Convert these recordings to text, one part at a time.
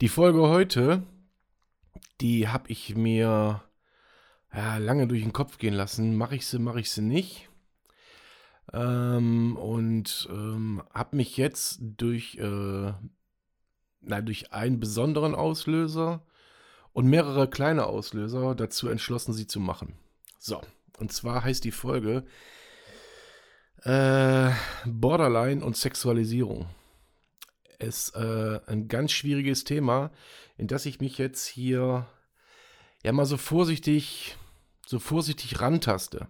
Die Folge heute, die habe ich mir ja, lange durch den Kopf gehen lassen. Mache ich sie, mache ich sie nicht. Ähm, und ähm, habe mich jetzt durch, äh, na, durch einen besonderen Auslöser und mehrere kleine Auslöser dazu entschlossen, sie zu machen. So, und zwar heißt die Folge äh, Borderline und Sexualisierung ist äh, ein ganz schwieriges Thema, in das ich mich jetzt hier ja mal so vorsichtig, so vorsichtig rantaste.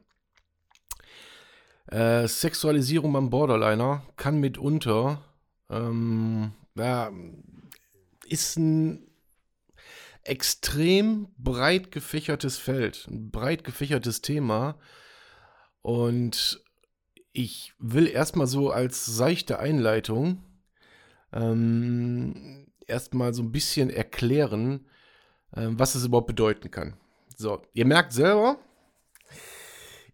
Äh, Sexualisierung beim Borderliner kann mitunter, ähm, ja, ist ein extrem breit gefächertes Feld, ein breit gefächertes Thema. Und ich will erstmal so als seichte Einleitung ähm, erstmal so ein bisschen erklären, äh, was es überhaupt bedeuten kann. So, ihr merkt selber,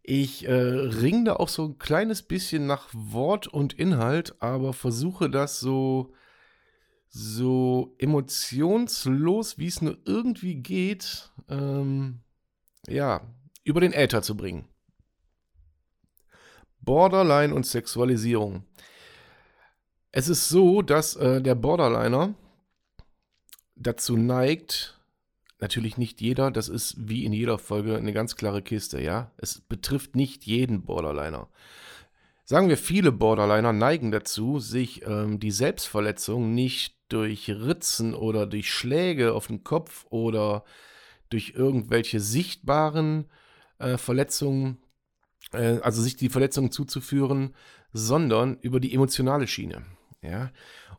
ich äh, ringe da auch so ein kleines bisschen nach Wort und Inhalt, aber versuche das so, so emotionslos, wie es nur irgendwie geht, ähm, ja, über den Äther zu bringen. Borderline und Sexualisierung. Es ist so, dass äh, der Borderliner dazu neigt, natürlich nicht jeder, das ist wie in jeder Folge eine ganz klare Kiste, ja. Es betrifft nicht jeden Borderliner. Sagen wir, viele Borderliner neigen dazu, sich ähm, die Selbstverletzung nicht durch Ritzen oder durch Schläge auf den Kopf oder durch irgendwelche sichtbaren äh, Verletzungen, äh, also sich die Verletzungen zuzuführen, sondern über die emotionale Schiene. Ja?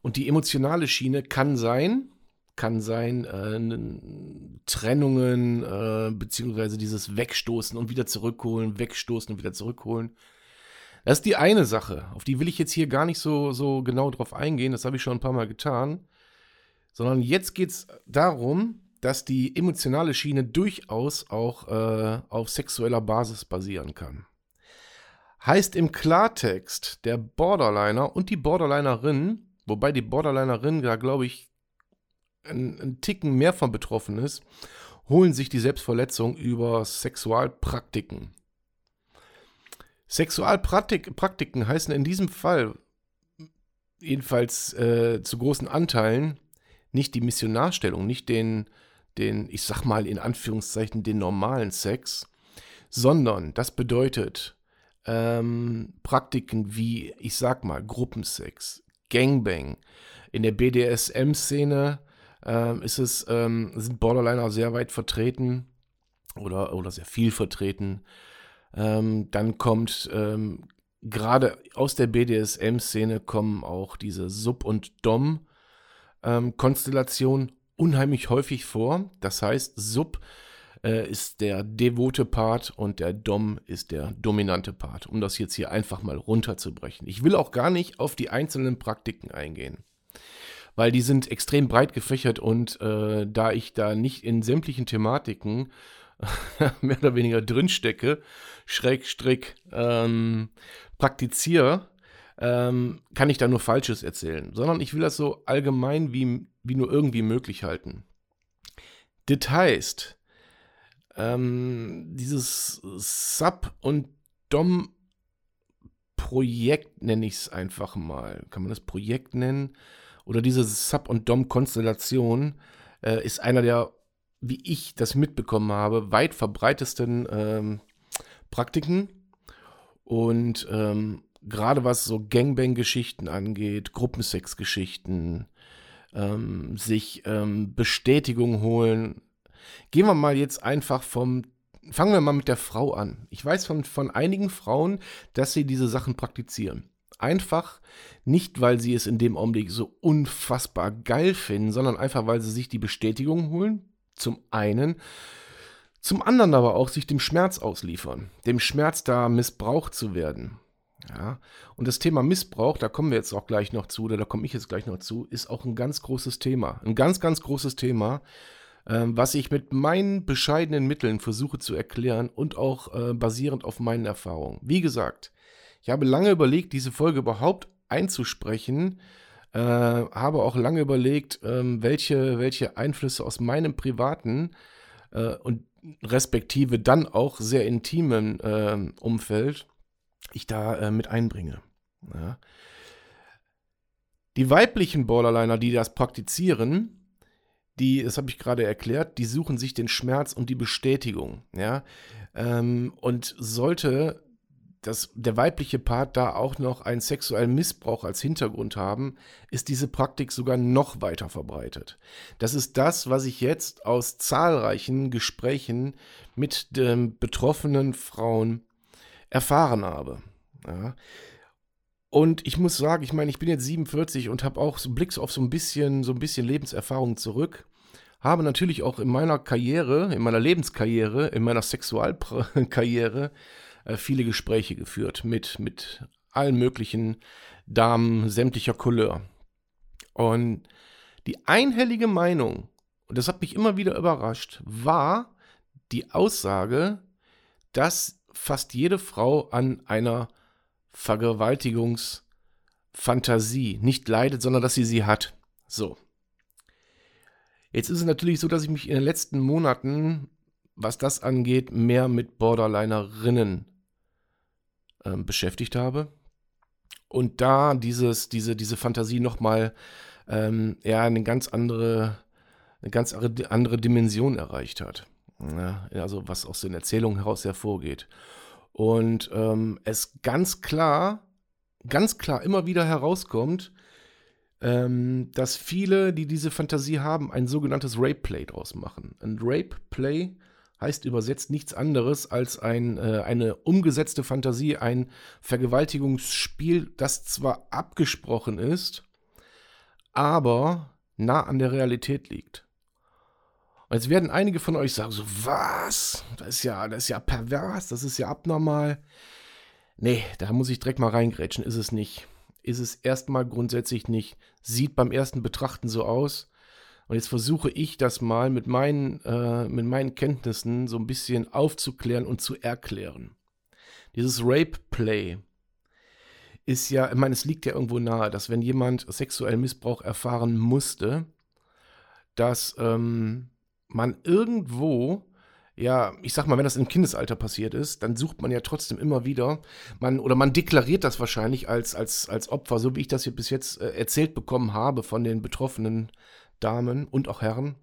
Und die emotionale Schiene kann sein, kann sein äh, Trennungen, äh, beziehungsweise dieses Wegstoßen und wieder zurückholen, wegstoßen und wieder zurückholen. Das ist die eine Sache, auf die will ich jetzt hier gar nicht so, so genau drauf eingehen, das habe ich schon ein paar Mal getan, sondern jetzt geht es darum, dass die emotionale Schiene durchaus auch äh, auf sexueller Basis basieren kann. Heißt im Klartext, der Borderliner und die Borderlinerin, wobei die Borderlinerin da, glaube ich, einen Ticken mehr von betroffen ist, holen sich die Selbstverletzung über Sexualpraktiken. Sexualpraktiken heißen in diesem Fall jedenfalls äh, zu großen Anteilen nicht die Missionarstellung, nicht den, den, ich sag mal in Anführungszeichen, den normalen Sex, sondern das bedeutet ähm, Praktiken wie, ich sag mal, Gruppensex, Gangbang. In der BDSM-Szene ähm, ist es, ähm, sind Borderliner sehr weit vertreten oder, oder sehr viel vertreten. Ähm, dann kommt ähm, gerade aus der BDSM-Szene kommen auch diese Sub- und Dom-Konstellationen ähm, unheimlich häufig vor. Das heißt, Sub äh, ist der devote Part und der Dom ist der dominante Part, um das jetzt hier einfach mal runterzubrechen. Ich will auch gar nicht auf die einzelnen Praktiken eingehen, weil die sind extrem breit gefächert und äh, da ich da nicht in sämtlichen Thematiken mehr oder weniger drinstecke, Schrägstrick ähm, praktiziere, ähm, kann ich da nur Falsches erzählen, sondern ich will das so allgemein wie, wie nur irgendwie möglich halten. Das heißt, ähm, dieses Sub- und DOM-Projekt nenne ich es einfach mal. Kann man das Projekt nennen? Oder diese Sub- und DOM-Konstellation äh, ist einer der, wie ich das mitbekommen habe, weit verbreitesten ähm, Praktiken. Und ähm, gerade was so Gangbang-Geschichten angeht, Gruppensex-Geschichten, ähm, sich ähm, Bestätigung holen, Gehen wir mal jetzt einfach vom Fangen wir mal mit der Frau an. Ich weiß von, von einigen Frauen, dass sie diese Sachen praktizieren. Einfach nicht, weil sie es in dem Augenblick so unfassbar geil finden, sondern einfach, weil sie sich die Bestätigung holen. Zum einen. Zum anderen aber auch sich dem Schmerz ausliefern. Dem Schmerz da missbraucht zu werden. Ja, und das Thema Missbrauch, da kommen wir jetzt auch gleich noch zu, oder da komme ich jetzt gleich noch zu, ist auch ein ganz großes Thema. Ein ganz, ganz großes Thema, was ich mit meinen bescheidenen Mitteln versuche zu erklären und auch äh, basierend auf meinen Erfahrungen. Wie gesagt, ich habe lange überlegt, diese Folge überhaupt einzusprechen, äh, habe auch lange überlegt, ähm, welche, welche Einflüsse aus meinem privaten äh, und respektive dann auch sehr intimen äh, Umfeld ich da äh, mit einbringe. Ja. Die weiblichen Borderliner, die das praktizieren, die, das habe ich gerade erklärt, die suchen sich den Schmerz und die Bestätigung. Ja? Ähm, und sollte das, der weibliche Part da auch noch einen sexuellen Missbrauch als Hintergrund haben, ist diese Praktik sogar noch weiter verbreitet. Das ist das, was ich jetzt aus zahlreichen Gesprächen mit den betroffenen Frauen erfahren habe. Ja. Und ich muss sagen, ich meine, ich bin jetzt 47 und habe auch so Blicks auf so ein bisschen, so ein bisschen Lebenserfahrung zurück. Habe natürlich auch in meiner Karriere, in meiner Lebenskarriere, in meiner Sexualkarriere äh, viele Gespräche geführt mit, mit allen möglichen Damen sämtlicher Couleur. Und die einhellige Meinung, und das hat mich immer wieder überrascht, war die Aussage, dass fast jede Frau an einer Vergewaltigungsfantasie nicht leidet, sondern dass sie sie hat. So. Jetzt ist es natürlich so, dass ich mich in den letzten Monaten, was das angeht, mehr mit Borderlinerinnen äh, beschäftigt habe. Und da dieses, diese, diese Fantasie nochmal ähm, ja, eine ganz andere, eine ganz andere Dimension erreicht hat. Ja, also was aus den Erzählungen heraus hervorgeht. Und ähm, es ganz klar, ganz klar immer wieder herauskommt, ähm, dass viele, die diese Fantasie haben, ein sogenanntes Rape-Play draus machen. Ein Rape-Play heißt übersetzt nichts anderes als ein, äh, eine umgesetzte Fantasie, ein Vergewaltigungsspiel, das zwar abgesprochen ist, aber nah an der Realität liegt. Und jetzt werden einige von euch sagen: so, was? Das ist ja, das ist ja pervers, das ist ja abnormal. Nee, da muss ich direkt mal reingrätschen, ist es nicht. Ist es erstmal grundsätzlich nicht. Sieht beim ersten Betrachten so aus. Und jetzt versuche ich das mal mit meinen, äh, mit meinen Kenntnissen so ein bisschen aufzuklären und zu erklären. Dieses Rape Play ist ja, ich meine, es liegt ja irgendwo nahe, dass wenn jemand sexuellen Missbrauch erfahren musste, dass ähm, man irgendwo, ja, ich sag mal, wenn das im Kindesalter passiert ist, dann sucht man ja trotzdem immer wieder, man, oder man deklariert das wahrscheinlich als, als, als Opfer, so wie ich das hier bis jetzt äh, erzählt bekommen habe von den betroffenen Damen und auch Herren.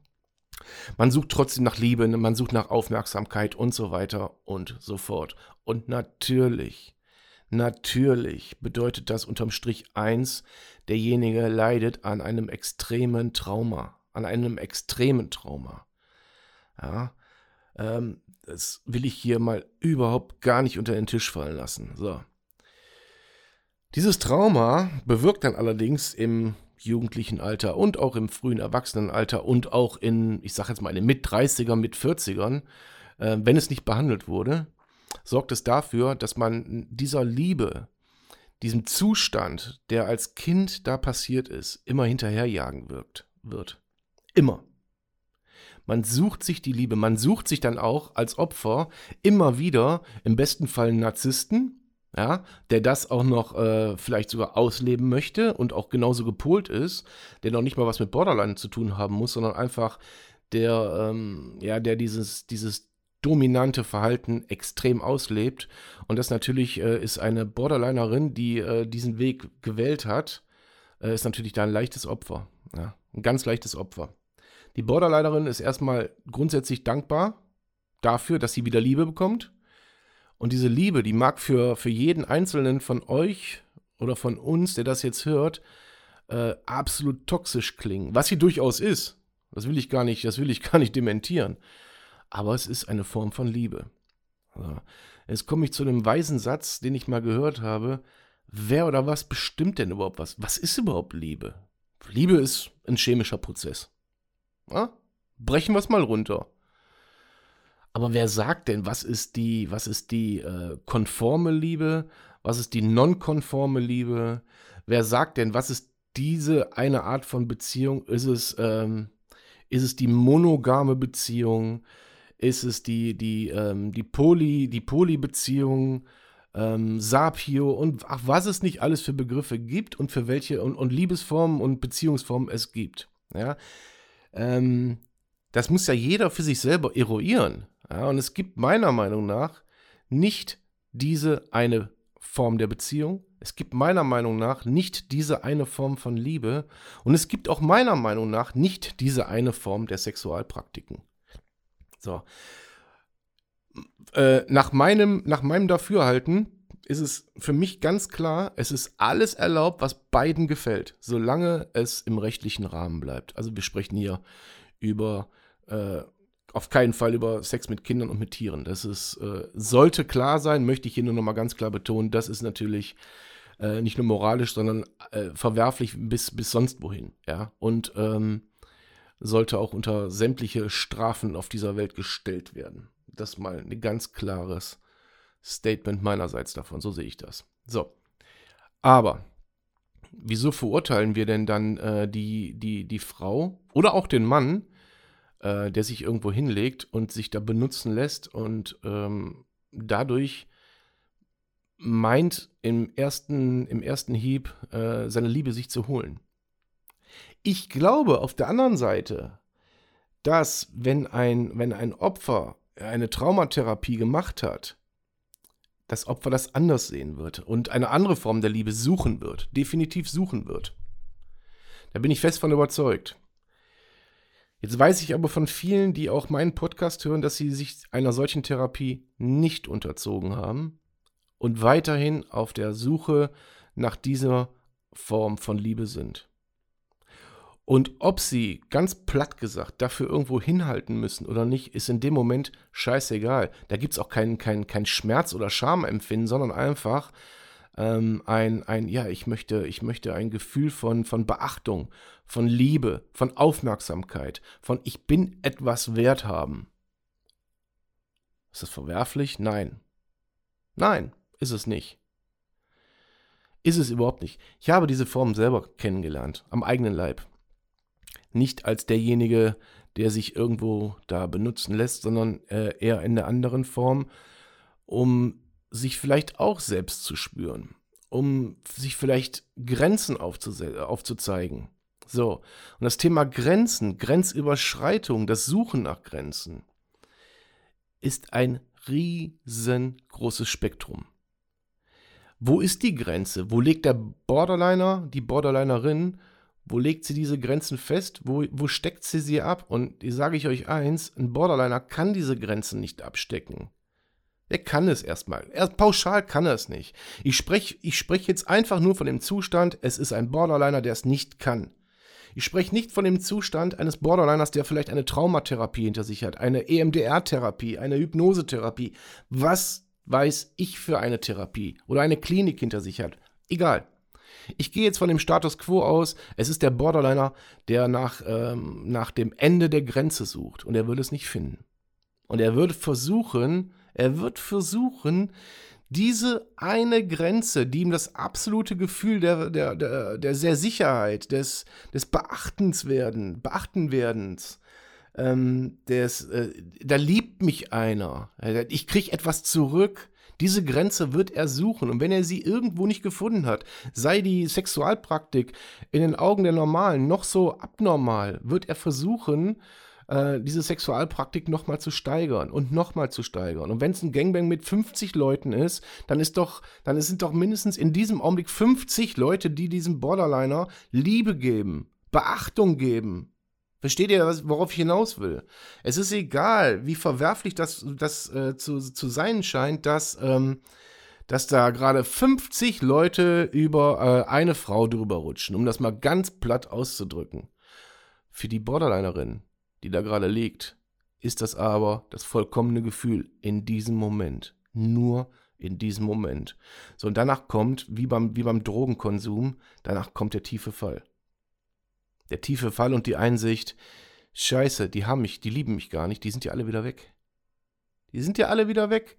Man sucht trotzdem nach Liebe, man sucht nach Aufmerksamkeit und so weiter und so fort. Und natürlich, natürlich bedeutet das unterm Strich eins, derjenige leidet an einem extremen Trauma, an einem extremen Trauma. Ja, ähm, das will ich hier mal überhaupt gar nicht unter den Tisch fallen lassen. So. Dieses Trauma bewirkt dann allerdings im jugendlichen Alter und auch im frühen Erwachsenenalter und auch in, ich sag jetzt mal, in den Mit-30ern, Mit-40ern, äh, wenn es nicht behandelt wurde, sorgt es dafür, dass man dieser Liebe, diesem Zustand, der als Kind da passiert ist, immer hinterherjagen wirkt, wird. Immer. Man sucht sich die Liebe, man sucht sich dann auch als Opfer immer wieder, im besten Fall einen Narzissten, ja, der das auch noch äh, vielleicht sogar ausleben möchte und auch genauso gepolt ist, der noch nicht mal was mit Borderline zu tun haben muss, sondern einfach der, ähm, ja, der dieses, dieses dominante Verhalten extrem auslebt. Und das natürlich äh, ist eine Borderlinerin, die äh, diesen Weg gewählt hat, äh, ist natürlich da ein leichtes Opfer. Ja, ein ganz leichtes Opfer. Die Borderlinerin ist erstmal grundsätzlich dankbar dafür, dass sie wieder Liebe bekommt. Und diese Liebe, die mag für, für jeden Einzelnen von euch oder von uns, der das jetzt hört, äh, absolut toxisch klingen. Was sie durchaus ist. Das will ich gar nicht, das will ich gar nicht dementieren. Aber es ist eine Form von Liebe. Also, jetzt komme ich zu einem weisen Satz, den ich mal gehört habe. wer oder was bestimmt denn überhaupt was? Was ist überhaupt Liebe? Liebe ist ein chemischer Prozess. Ja? Brechen wir es mal runter. Aber wer sagt denn, was ist die, was ist die äh, konforme Liebe? Was ist die nonkonforme Liebe? Wer sagt denn, was ist diese eine Art von Beziehung? Ist es, ähm, ist es die monogame Beziehung? Ist es die, die, ähm, die Poly, die Poly-Beziehung? ähm, Sapio und ach, was es nicht alles für Begriffe gibt und für welche und, und Liebesformen und Beziehungsformen es gibt. Ja, ähm, das muss ja jeder für sich selber eruieren. Ja, und es gibt meiner Meinung nach nicht diese eine Form der Beziehung. Es gibt meiner Meinung nach nicht diese eine Form von Liebe. Und es gibt auch meiner Meinung nach nicht diese eine Form der Sexualpraktiken. So. Äh, nach, meinem, nach meinem Dafürhalten ist es für mich ganz klar, es ist alles erlaubt, was beiden gefällt, solange es im rechtlichen Rahmen bleibt. Also wir sprechen hier über äh, auf keinen Fall über Sex mit Kindern und mit Tieren. Das ist, äh, sollte klar sein, möchte ich hier nur noch mal ganz klar betonen. Das ist natürlich äh, nicht nur moralisch, sondern äh, verwerflich bis, bis sonst wohin. Ja? Und ähm, sollte auch unter sämtliche Strafen auf dieser Welt gestellt werden. Das mal ein ganz klares Statement meinerseits davon. So sehe ich das. So. Aber wieso verurteilen wir denn dann äh, die, die, die Frau oder auch den Mann, äh, der sich irgendwo hinlegt und sich da benutzen lässt und ähm, dadurch meint im ersten, im ersten Hieb äh, seine Liebe sich zu holen? Ich glaube auf der anderen Seite, dass wenn ein, wenn ein Opfer eine Traumatherapie gemacht hat, das Opfer das anders sehen wird und eine andere Form der Liebe suchen wird, definitiv suchen wird. Da bin ich fest von überzeugt. Jetzt weiß ich aber von vielen, die auch meinen Podcast hören, dass sie sich einer solchen Therapie nicht unterzogen haben und weiterhin auf der Suche nach dieser Form von Liebe sind. Und ob sie, ganz platt gesagt, dafür irgendwo hinhalten müssen oder nicht, ist in dem Moment scheißegal. Da gibt es auch keinen kein, kein Schmerz oder Schamempfinden, sondern einfach ähm, ein, ein, ja, ich möchte, ich möchte ein Gefühl von, von Beachtung, von Liebe, von Aufmerksamkeit, von ich bin etwas wert haben. Ist das verwerflich? Nein. Nein, ist es nicht. Ist es überhaupt nicht. Ich habe diese Form selber kennengelernt, am eigenen Leib nicht als derjenige, der sich irgendwo da benutzen lässt, sondern äh, eher in der anderen Form, um sich vielleicht auch selbst zu spüren, um sich vielleicht Grenzen aufzuzeigen. So, und das Thema Grenzen, Grenzüberschreitung, das Suchen nach Grenzen, ist ein riesengroßes Spektrum. Wo ist die Grenze? Wo legt der Borderliner, die Borderlinerin wo legt sie diese Grenzen fest? Wo, wo steckt sie sie ab? Und ich sage ich euch eins, ein Borderliner kann diese Grenzen nicht abstecken. Er kann es erstmal. Er, pauschal kann er es nicht. Ich spreche ich sprech jetzt einfach nur von dem Zustand, es ist ein Borderliner, der es nicht kann. Ich spreche nicht von dem Zustand eines Borderliners, der vielleicht eine Traumatherapie hinter sich hat, eine EMDR-Therapie, eine Hypnosetherapie. Was weiß ich für eine Therapie oder eine Klinik hinter sich hat? Egal. Ich gehe jetzt von dem Status quo aus, es ist der Borderliner, der nach, ähm, nach dem Ende der Grenze sucht. Und er würde es nicht finden. Und er wird versuchen, er wird versuchen, diese eine Grenze, die ihm das absolute Gefühl der, der, der, der sehr Sicherheit, des, des Beachtenswerden, Beachtenwerdens, ähm, des, äh, da liebt mich einer, ich kriege etwas zurück, diese Grenze wird er suchen und wenn er sie irgendwo nicht gefunden hat, sei die Sexualpraktik in den Augen der Normalen noch so abnormal, wird er versuchen, äh, diese Sexualpraktik nochmal zu steigern und nochmal zu steigern. Und wenn es ein Gangbang mit 50 Leuten ist, dann ist doch, dann sind doch mindestens in diesem Augenblick 50 Leute, die diesem Borderliner Liebe geben, Beachtung geben, Versteht ihr, worauf ich hinaus will? Es ist egal, wie verwerflich das, das äh, zu, zu sein scheint, dass, ähm, dass da gerade 50 Leute über äh, eine Frau drüber rutschen, um das mal ganz platt auszudrücken. Für die Borderlinerin, die da gerade liegt, ist das aber das vollkommene Gefühl in diesem Moment. Nur in diesem Moment. So, und danach kommt, wie beim, wie beim Drogenkonsum, danach kommt der tiefe Fall. Der tiefe Fall und die Einsicht, scheiße, die haben mich, die lieben mich gar nicht, die sind ja alle wieder weg. Die sind ja alle wieder weg.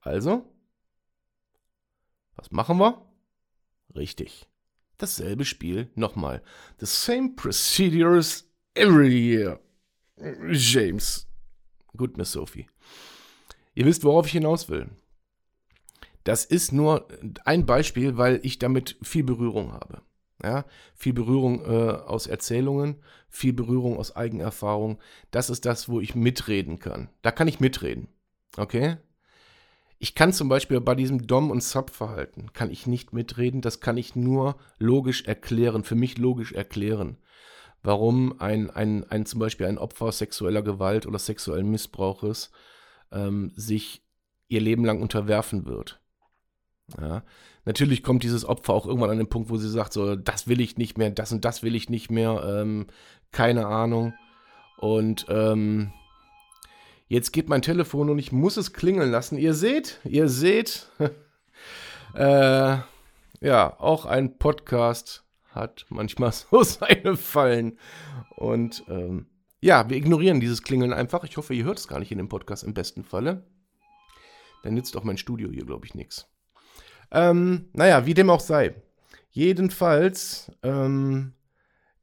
Also, was machen wir? Richtig. Dasselbe Spiel nochmal. The same procedures every year. James. Gut, Miss Sophie. Ihr wisst, worauf ich hinaus will. Das ist nur ein Beispiel, weil ich damit viel Berührung habe. Ja, viel Berührung äh, aus Erzählungen, viel Berührung aus Eigenerfahrung. Das ist das, wo ich mitreden kann. Da kann ich mitreden. Okay? Ich kann zum Beispiel bei diesem Dom- und Sub-Verhalten, kann ich nicht mitreden, das kann ich nur logisch erklären, für mich logisch erklären, warum ein, ein, ein zum Beispiel ein Opfer sexueller Gewalt oder sexuellen Missbrauches ähm, sich ihr Leben lang unterwerfen wird. Ja. Natürlich kommt dieses Opfer auch irgendwann an den Punkt, wo sie sagt, so, das will ich nicht mehr, das und das will ich nicht mehr, ähm, keine Ahnung. Und ähm, Jetzt geht mein Telefon und ich muss es klingeln lassen. Ihr seht, ihr seht, äh, ja, auch ein Podcast hat manchmal so seine Fallen. Und ähm, ja, wir ignorieren dieses Klingeln einfach. Ich hoffe, ihr hört es gar nicht in dem Podcast im besten Falle. Dann nützt auch mein Studio hier, glaube ich, nichts. Ähm, naja, wie dem auch sei. Jedenfalls ähm,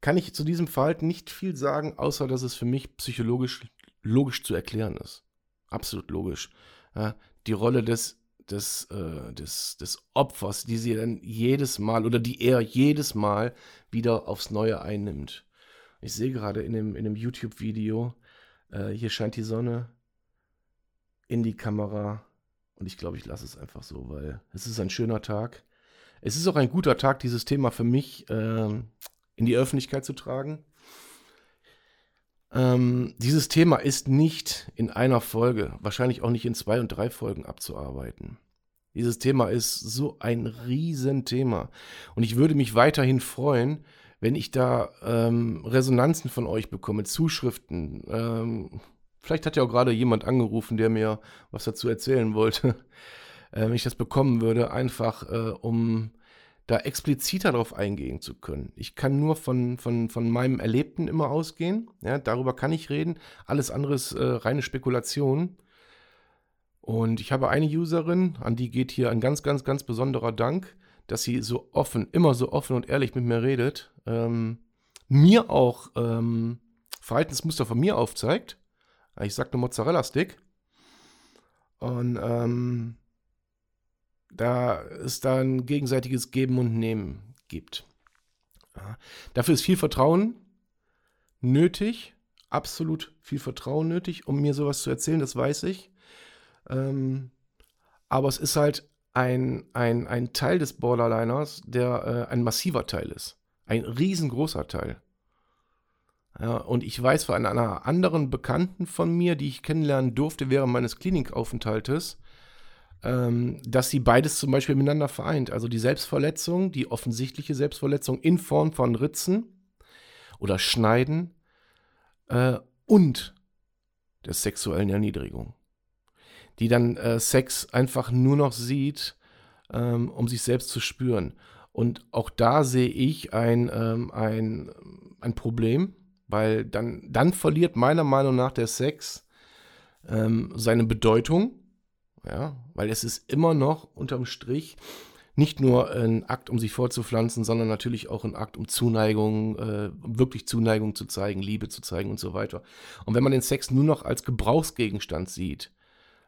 kann ich zu diesem Verhalten nicht viel sagen, außer dass es für mich psychologisch logisch zu erklären ist. Absolut logisch. Ja, die Rolle des, des, äh, des, des Opfers, die sie dann jedes Mal oder die er jedes Mal wieder aufs Neue einnimmt. Ich sehe gerade in dem, in dem YouTube-Video, äh, hier scheint die Sonne in die Kamera und ich glaube, ich lasse es einfach so, weil es ist ein schöner Tag. Es ist auch ein guter Tag, dieses Thema für mich äh, in die Öffentlichkeit zu tragen. Ähm, dieses Thema ist nicht in einer Folge, wahrscheinlich auch nicht in zwei und drei Folgen abzuarbeiten. Dieses Thema ist so ein Riesenthema. Und ich würde mich weiterhin freuen, wenn ich da ähm, Resonanzen von euch bekomme, Zuschriften. Ähm, vielleicht hat ja auch gerade jemand angerufen, der mir was dazu erzählen wollte. äh, wenn ich das bekommen würde, einfach äh, um da expliziter darauf eingehen zu können. Ich kann nur von, von, von meinem Erlebten immer ausgehen. Ja, darüber kann ich reden. Alles andere ist äh, reine Spekulation. Und ich habe eine Userin, an die geht hier ein ganz, ganz, ganz besonderer Dank, dass sie so offen, immer so offen und ehrlich mit mir redet. Ähm, mir auch ähm, Verhaltensmuster von mir aufzeigt. Ich nur Mozzarella-Stick. Und ähm, da es da ein gegenseitiges Geben und Nehmen gibt. Ja. Dafür ist viel Vertrauen nötig, absolut viel Vertrauen nötig, um mir sowas zu erzählen, das weiß ich. Ähm, aber es ist halt ein, ein, ein Teil des Borderliners, der äh, ein massiver Teil ist. Ein riesengroßer Teil. Ja, und ich weiß von einer anderen Bekannten von mir, die ich kennenlernen durfte während meines Klinikaufenthaltes, ähm, dass sie beides zum Beispiel miteinander vereint. Also die Selbstverletzung, die offensichtliche Selbstverletzung in Form von Ritzen oder Schneiden äh, und der sexuellen Erniedrigung. Die dann äh, Sex einfach nur noch sieht, ähm, um sich selbst zu spüren. Und auch da sehe ich ein, ähm, ein, ein Problem, weil dann, dann verliert meiner Meinung nach der Sex ähm, seine Bedeutung ja, weil es ist immer noch unterm Strich nicht nur ein Akt, um sich vorzupflanzen, sondern natürlich auch ein Akt, um Zuneigung, äh, wirklich Zuneigung zu zeigen, Liebe zu zeigen und so weiter. Und wenn man den Sex nur noch als Gebrauchsgegenstand sieht,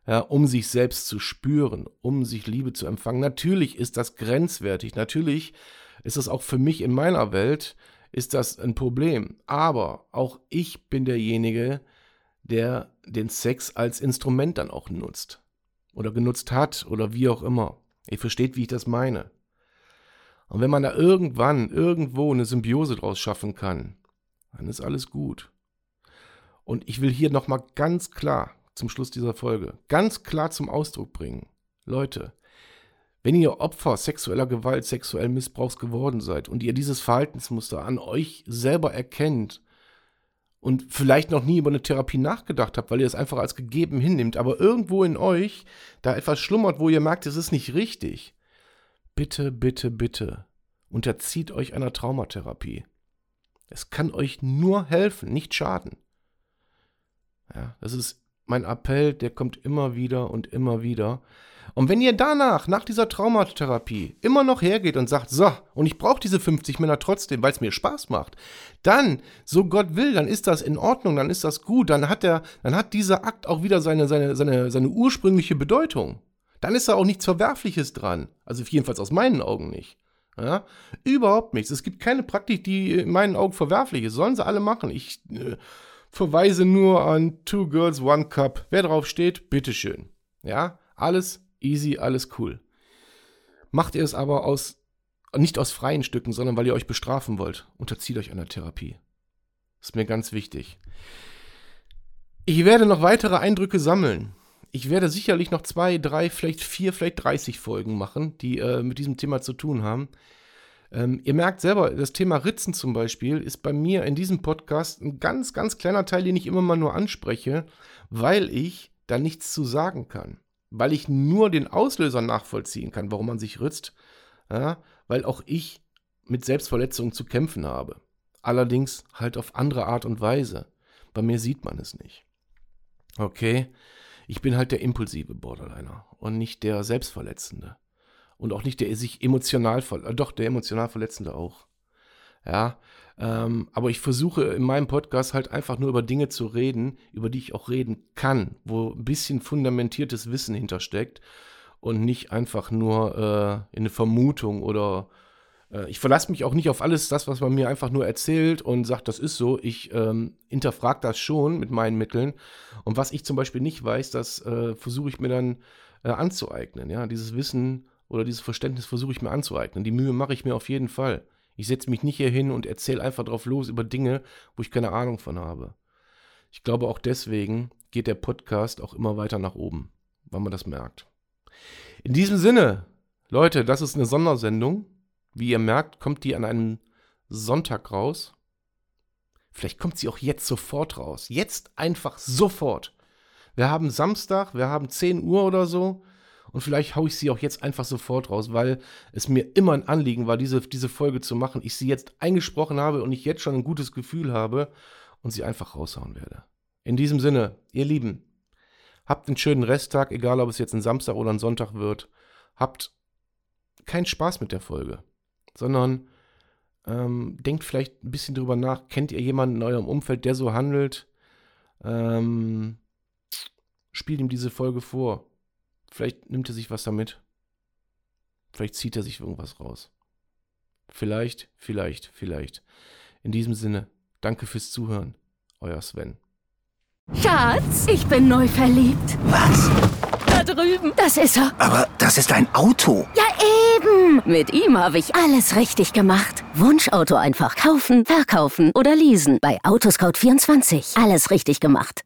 ja, um sich selbst zu spüren, um sich Liebe zu empfangen, natürlich ist das grenzwertig. Natürlich ist das auch für mich in meiner Welt ist das ein Problem. Aber auch ich bin derjenige, der den Sex als Instrument dann auch nutzt oder genutzt hat oder wie auch immer. Ihr versteht, wie ich das meine. Und wenn man da irgendwann, irgendwo eine Symbiose draus schaffen kann, dann ist alles gut. Und ich will hier nochmal ganz klar zum Schluss dieser Folge, ganz klar zum Ausdruck bringen. Leute, wenn ihr Opfer sexueller Gewalt, sexuellen Missbrauchs geworden seid und ihr dieses Verhaltensmuster an euch selber erkennt und vielleicht noch nie über eine Therapie nachgedacht habt, weil ihr es einfach als gegeben hinnimmt, aber irgendwo in euch da etwas schlummert, wo ihr merkt, es ist nicht richtig, bitte, bitte, bitte unterzieht euch einer Traumatherapie. Es kann euch nur helfen, nicht schaden. Ja, das ist mein Appell, der kommt immer wieder und immer wieder. Und wenn ihr danach, nach dieser Traumatherapie, immer noch hergeht und sagt, so, und ich brauche diese 50 Männer trotzdem, weil es mir Spaß macht, dann, so Gott will, dann ist das in Ordnung, dann ist das gut, dann hat der, dann hat dieser Akt auch wieder seine, seine, seine, seine ursprüngliche Bedeutung. Dann ist da auch nichts Verwerfliches dran. Also jedenfalls aus meinen Augen nicht. Ja? Überhaupt nichts. Es gibt keine Praktik, die in meinen Augen verwerflich ist. Sollen sie alle machen. Ich äh, verweise nur an Two Girls, One Cup. Wer drauf steht, bitteschön. Ja, alles easy, alles cool. Macht ihr es aber aus, nicht aus freien Stücken, sondern weil ihr euch bestrafen wollt. Unterzieht euch einer Therapie. Ist mir ganz wichtig. Ich werde noch weitere Eindrücke sammeln. Ich werde sicherlich noch zwei, drei, vielleicht vier, vielleicht 30 Folgen machen, die äh, mit diesem Thema zu tun haben. Ähm, ihr merkt selber, das Thema Ritzen zum Beispiel ist bei mir in diesem Podcast ein ganz, ganz kleiner Teil, den ich immer mal nur anspreche, weil ich da nichts zu sagen kann. Weil ich nur den Auslöser nachvollziehen kann, warum man sich ritzt. Ja, weil auch ich mit Selbstverletzungen zu kämpfen habe. Allerdings halt auf andere Art und Weise. Bei mir sieht man es nicht. Okay, ich bin halt der impulsive Borderliner und nicht der Selbstverletzende. Und auch nicht der sich emotional, äh, doch der emotional Verletzende auch. Ja, ähm, aber ich versuche in meinem Podcast halt einfach nur über Dinge zu reden, über die ich auch reden kann, wo ein bisschen fundamentiertes Wissen hintersteckt und nicht einfach nur äh, in eine Vermutung oder äh, ich verlasse mich auch nicht auf alles das, was man mir einfach nur erzählt und sagt, das ist so. Ich ähm, hinterfrage das schon mit meinen Mitteln. Und was ich zum Beispiel nicht weiß, das äh, versuche ich mir dann äh, anzueignen. Ja, dieses Wissen oder dieses Verständnis versuche ich mir anzueignen. Die Mühe mache ich mir auf jeden Fall. Ich setze mich nicht hier hin und erzähle einfach drauf los über Dinge, wo ich keine Ahnung von habe. Ich glaube auch deswegen geht der Podcast auch immer weiter nach oben, weil man das merkt. In diesem Sinne, Leute, das ist eine Sondersendung. Wie ihr merkt, kommt die an einem Sonntag raus. Vielleicht kommt sie auch jetzt sofort raus. Jetzt einfach sofort. Wir haben Samstag, wir haben 10 Uhr oder so. Und vielleicht haue ich sie auch jetzt einfach sofort raus, weil es mir immer ein Anliegen war, diese, diese Folge zu machen. Ich sie jetzt eingesprochen habe und ich jetzt schon ein gutes Gefühl habe und sie einfach raushauen werde. In diesem Sinne, ihr Lieben, habt einen schönen Resttag, egal ob es jetzt ein Samstag oder ein Sonntag wird. Habt keinen Spaß mit der Folge sondern ähm, denkt vielleicht ein bisschen drüber nach. Kennt ihr jemanden in eurem Umfeld, der so handelt? Ähm, spielt ihm diese Folge vor. Vielleicht nimmt er sich was damit. Vielleicht zieht er sich irgendwas raus. Vielleicht, vielleicht, vielleicht. In diesem Sinne, danke fürs Zuhören. Euer Sven. Schatz, ich bin neu verliebt. Was? Da drüben. Das ist er. Aber das ist ein Auto. Ja, eben. Mit ihm habe ich alles richtig gemacht. Wunschauto einfach kaufen, verkaufen oder leasen. Bei Autoscout24. Alles richtig gemacht.